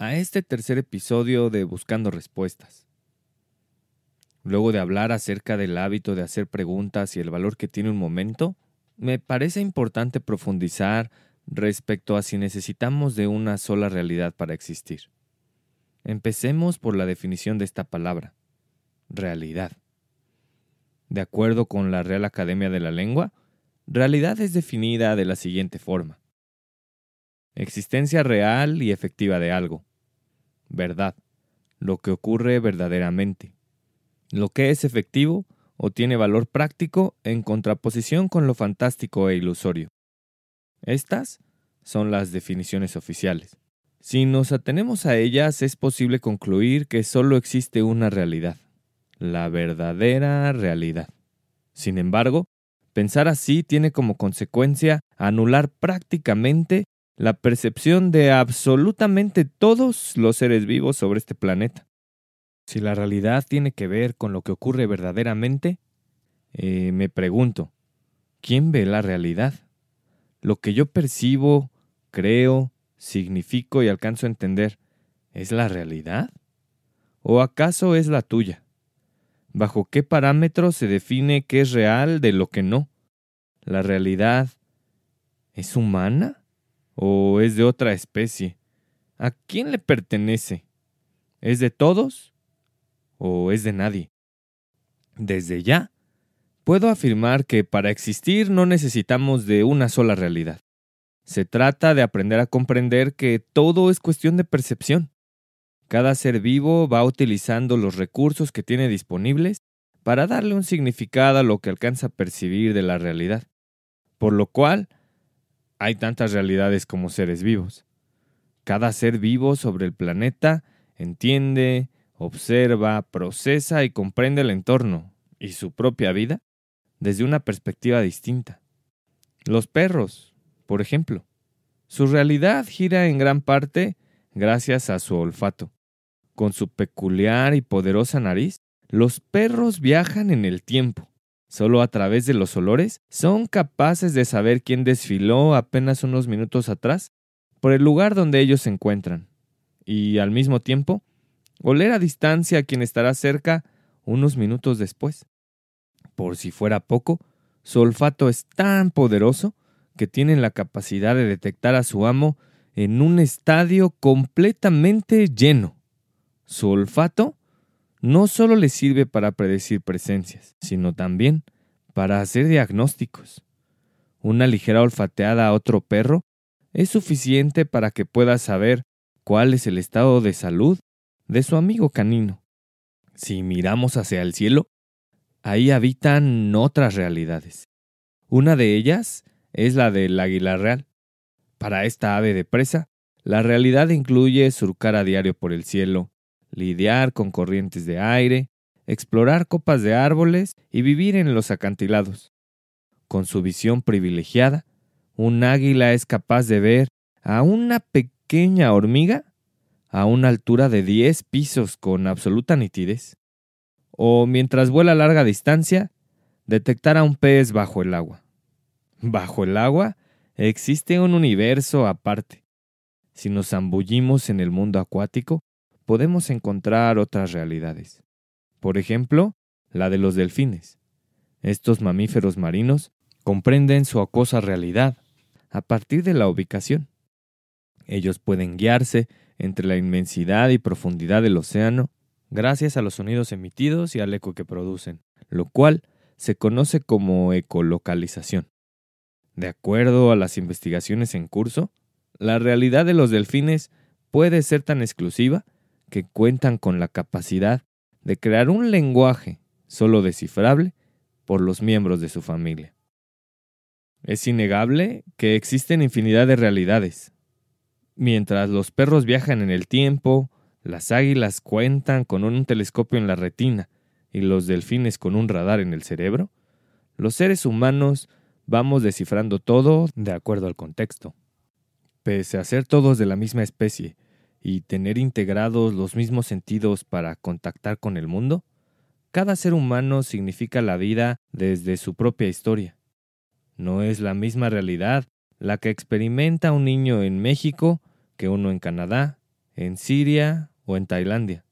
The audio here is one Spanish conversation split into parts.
a este tercer episodio de Buscando Respuestas. Luego de hablar acerca del hábito de hacer preguntas y el valor que tiene un momento, me parece importante profundizar respecto a si necesitamos de una sola realidad para existir. Empecemos por la definición de esta palabra, realidad. De acuerdo con la Real Academia de la Lengua, realidad es definida de la siguiente forma. Existencia real y efectiva de algo, verdad, lo que ocurre verdaderamente, lo que es efectivo o tiene valor práctico en contraposición con lo fantástico e ilusorio. Estas son las definiciones oficiales. Si nos atenemos a ellas es posible concluir que solo existe una realidad, la verdadera realidad. Sin embargo, pensar así tiene como consecuencia anular prácticamente la percepción de absolutamente todos los seres vivos sobre este planeta. Si la realidad tiene que ver con lo que ocurre verdaderamente, eh, me pregunto, ¿quién ve la realidad? Lo que yo percibo, creo, significo y alcanzo a entender, ¿es la realidad? ¿O acaso es la tuya? ¿Bajo qué parámetros se define qué es real de lo que no? ¿La realidad es humana? O es de otra especie? ¿A quién le pertenece? ¿Es de todos o es de nadie? Desde ya, puedo afirmar que para existir no necesitamos de una sola realidad. Se trata de aprender a comprender que todo es cuestión de percepción. Cada ser vivo va utilizando los recursos que tiene disponibles para darle un significado a lo que alcanza a percibir de la realidad, por lo cual hay tantas realidades como seres vivos. Cada ser vivo sobre el planeta entiende, observa, procesa y comprende el entorno y su propia vida desde una perspectiva distinta. Los perros, por ejemplo, su realidad gira en gran parte gracias a su olfato. Con su peculiar y poderosa nariz, los perros viajan en el tiempo Solo a través de los olores son capaces de saber quién desfiló apenas unos minutos atrás por el lugar donde ellos se encuentran, y al mismo tiempo oler a distancia a quien estará cerca unos minutos después. Por si fuera poco, su olfato es tan poderoso que tienen la capacidad de detectar a su amo en un estadio completamente lleno. Su olfato no solo le sirve para predecir presencias, sino también para hacer diagnósticos. Una ligera olfateada a otro perro es suficiente para que pueda saber cuál es el estado de salud de su amigo canino. Si miramos hacia el cielo, ahí habitan otras realidades. Una de ellas es la del águila real. Para esta ave de presa, la realidad incluye surcar a diario por el cielo, lidiar con corrientes de aire, explorar copas de árboles y vivir en los acantilados. Con su visión privilegiada, un águila es capaz de ver a una pequeña hormiga a una altura de 10 pisos con absoluta nitidez. O mientras vuela a larga distancia, detectar a un pez bajo el agua. Bajo el agua existe un universo aparte. Si nos zambullimos en el mundo acuático, podemos encontrar otras realidades. Por ejemplo, la de los delfines. Estos mamíferos marinos comprenden su acosa realidad a partir de la ubicación. Ellos pueden guiarse entre la inmensidad y profundidad del océano gracias a los sonidos emitidos y al eco que producen. lo cual se conoce como ecolocalización. De acuerdo a las investigaciones en curso, la realidad de los delfines puede ser tan exclusiva que cuentan con la capacidad de crear un lenguaje solo descifrable por los miembros de su familia. Es innegable que existen infinidad de realidades. Mientras los perros viajan en el tiempo, las águilas cuentan con un telescopio en la retina y los delfines con un radar en el cerebro, los seres humanos vamos descifrando todo de acuerdo al contexto. Pese a ser todos de la misma especie y tener integrados los mismos sentidos para contactar con el mundo, cada ser humano significa la vida desde su propia historia. No es la misma realidad la que experimenta un niño en México que uno en Canadá, en Siria o en Tailandia.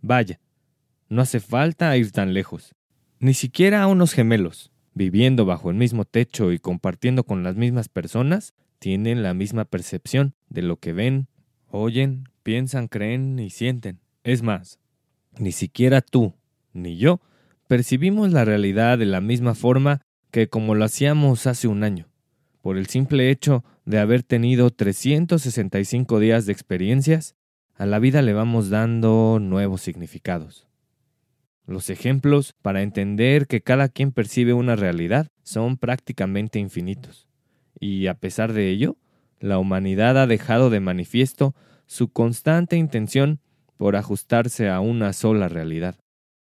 Vaya, no hace falta ir tan lejos. Ni siquiera a unos gemelos, viviendo bajo el mismo techo y compartiendo con las mismas personas, tienen la misma percepción de lo que ven, oyen, piensan, creen y sienten. Es más, ni siquiera tú ni yo percibimos la realidad de la misma forma que como lo hacíamos hace un año, por el simple hecho de haber tenido 365 días de experiencias, a la vida le vamos dando nuevos significados. Los ejemplos para entender que cada quien percibe una realidad son prácticamente infinitos. Y a pesar de ello, la humanidad ha dejado de manifiesto su constante intención por ajustarse a una sola realidad,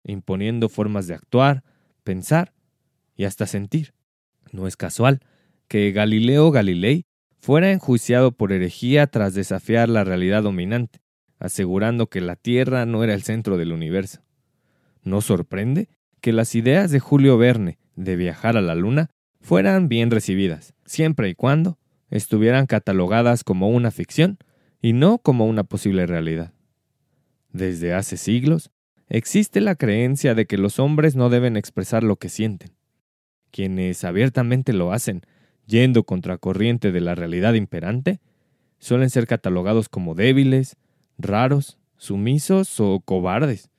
imponiendo formas de actuar, pensar y hasta sentir. No es casual que Galileo Galilei fuera enjuiciado por herejía tras desafiar la realidad dominante, asegurando que la Tierra no era el centro del universo. No sorprende que las ideas de Julio Verne de viajar a la Luna fueran bien recibidas, siempre y cuando estuvieran catalogadas como una ficción y no como una posible realidad. Desde hace siglos existe la creencia de que los hombres no deben expresar lo que sienten, quienes abiertamente lo hacen, yendo contracorriente de la realidad imperante, suelen ser catalogados como débiles, raros, sumisos o cobardes.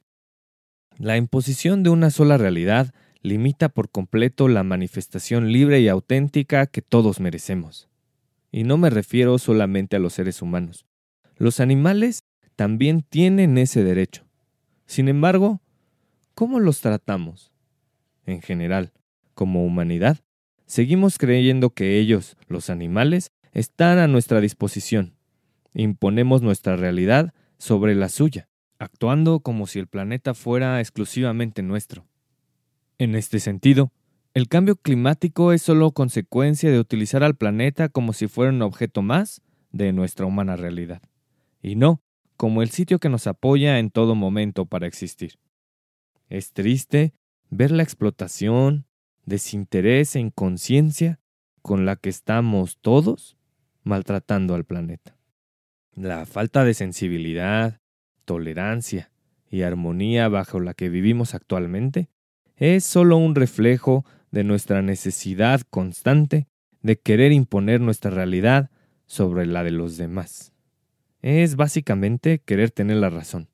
La imposición de una sola realidad limita por completo la manifestación libre y auténtica que todos merecemos. Y no me refiero solamente a los seres humanos. Los animales también tienen ese derecho. Sin embargo, ¿cómo los tratamos? En general, como humanidad, seguimos creyendo que ellos, los animales, están a nuestra disposición. Imponemos nuestra realidad sobre la suya, actuando como si el planeta fuera exclusivamente nuestro. En este sentido, el cambio climático es solo consecuencia de utilizar al planeta como si fuera un objeto más de nuestra humana realidad, y no como el sitio que nos apoya en todo momento para existir. Es triste ver la explotación, desinterés e inconsciencia con la que estamos todos maltratando al planeta. La falta de sensibilidad, tolerancia y armonía bajo la que vivimos actualmente es solo un reflejo de nuestra necesidad constante de querer imponer nuestra realidad sobre la de los demás. Es básicamente querer tener la razón,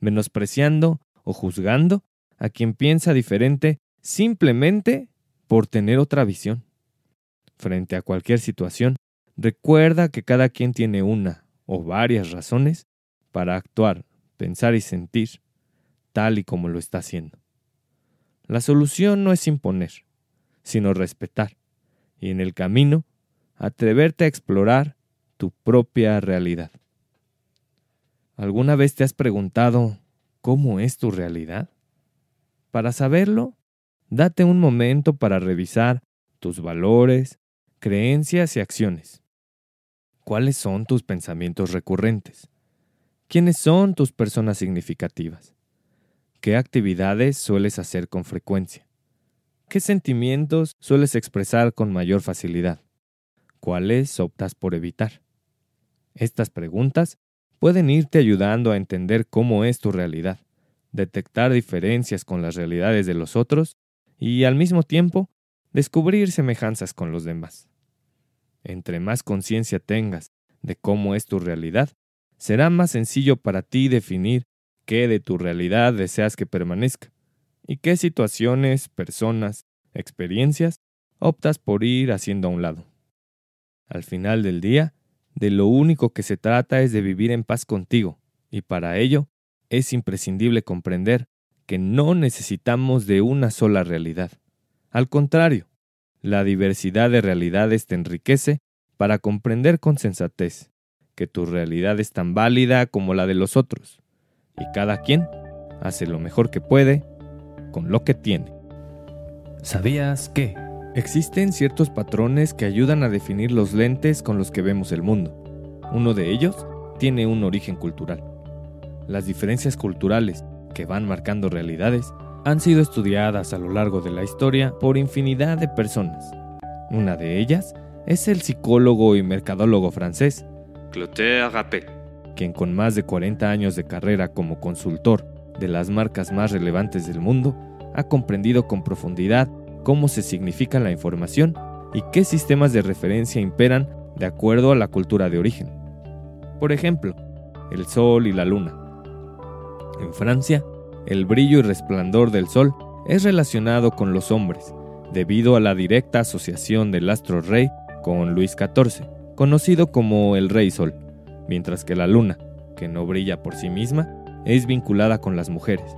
menospreciando o juzgando a quien piensa diferente simplemente por tener otra visión. Frente a cualquier situación, recuerda que cada quien tiene una o varias razones para actuar, pensar y sentir tal y como lo está haciendo. La solución no es imponer, sino respetar, y en el camino, atreverte a explorar tu propia realidad. ¿Alguna vez te has preguntado cómo es tu realidad? Para saberlo, Date un momento para revisar tus valores, creencias y acciones. ¿Cuáles son tus pensamientos recurrentes? ¿Quiénes son tus personas significativas? ¿Qué actividades sueles hacer con frecuencia? ¿Qué sentimientos sueles expresar con mayor facilidad? ¿Cuáles optas por evitar? Estas preguntas pueden irte ayudando a entender cómo es tu realidad, detectar diferencias con las realidades de los otros y al mismo tiempo descubrir semejanzas con los demás. Entre más conciencia tengas de cómo es tu realidad, será más sencillo para ti definir qué de tu realidad deseas que permanezca y qué situaciones, personas, experiencias optas por ir haciendo a un lado. Al final del día, de lo único que se trata es de vivir en paz contigo, y para ello es imprescindible comprender que no necesitamos de una sola realidad. Al contrario, la diversidad de realidades te enriquece para comprender con sensatez que tu realidad es tan válida como la de los otros, y cada quien hace lo mejor que puede con lo que tiene. ¿Sabías que? Existen ciertos patrones que ayudan a definir los lentes con los que vemos el mundo. Uno de ellos tiene un origen cultural. Las diferencias culturales que van marcando realidades han sido estudiadas a lo largo de la historia por infinidad de personas. Una de ellas es el psicólogo y mercadólogo francés Clotaire Rappel, quien con más de 40 años de carrera como consultor de las marcas más relevantes del mundo, ha comprendido con profundidad cómo se significa la información y qué sistemas de referencia imperan de acuerdo a la cultura de origen. Por ejemplo, el Sol y la Luna. En Francia, el brillo y resplandor del Sol es relacionado con los hombres, debido a la directa asociación del astro rey con Luis XIV, conocido como el Rey Sol, mientras que la Luna, que no brilla por sí misma, es vinculada con las mujeres.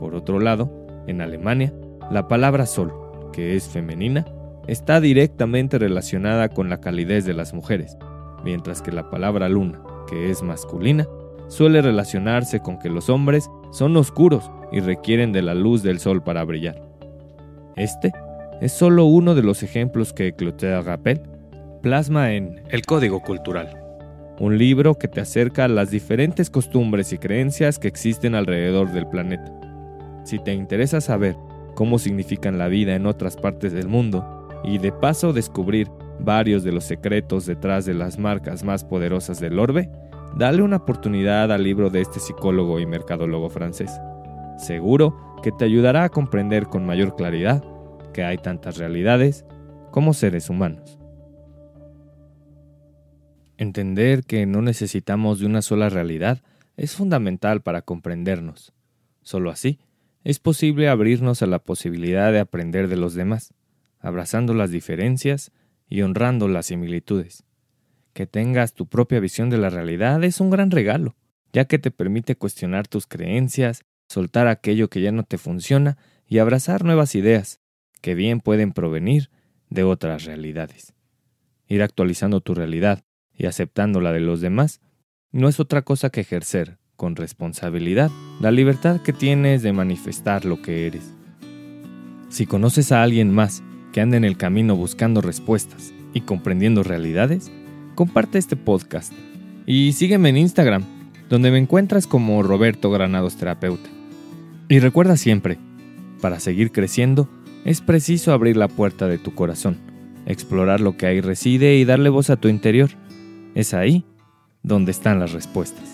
Por otro lado, en Alemania, la palabra sol, que es femenina, está directamente relacionada con la calidez de las mujeres, mientras que la palabra luna, que es masculina, suele relacionarse con que los hombres son oscuros y requieren de la luz del sol para brillar. Este es solo uno de los ejemplos que Clotaire Rappel plasma en El Código Cultural, un libro que te acerca a las diferentes costumbres y creencias que existen alrededor del planeta. Si te interesa saber cómo significan la vida en otras partes del mundo y de paso descubrir varios de los secretos detrás de las marcas más poderosas del orbe, dale una oportunidad al libro de este psicólogo y mercadólogo francés. Seguro que te ayudará a comprender con mayor claridad que hay tantas realidades como seres humanos. Entender que no necesitamos de una sola realidad es fundamental para comprendernos. Solo así es posible abrirnos a la posibilidad de aprender de los demás, abrazando las diferencias y honrando las similitudes. Que tengas tu propia visión de la realidad es un gran regalo, ya que te permite cuestionar tus creencias, soltar aquello que ya no te funciona y abrazar nuevas ideas, que bien pueden provenir de otras realidades. Ir actualizando tu realidad y aceptando la de los demás, no es otra cosa que ejercer, con responsabilidad, la libertad que tienes de manifestar lo que eres. Si conoces a alguien más que anda en el camino buscando respuestas y comprendiendo realidades, comparte este podcast y sígueme en Instagram, donde me encuentras como Roberto Granados Terapeuta. Y recuerda siempre, para seguir creciendo, es preciso abrir la puerta de tu corazón, explorar lo que ahí reside y darle voz a tu interior es ahí donde están las respuestas.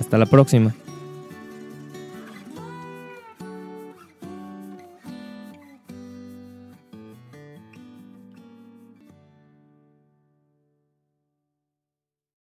Hasta la próxima.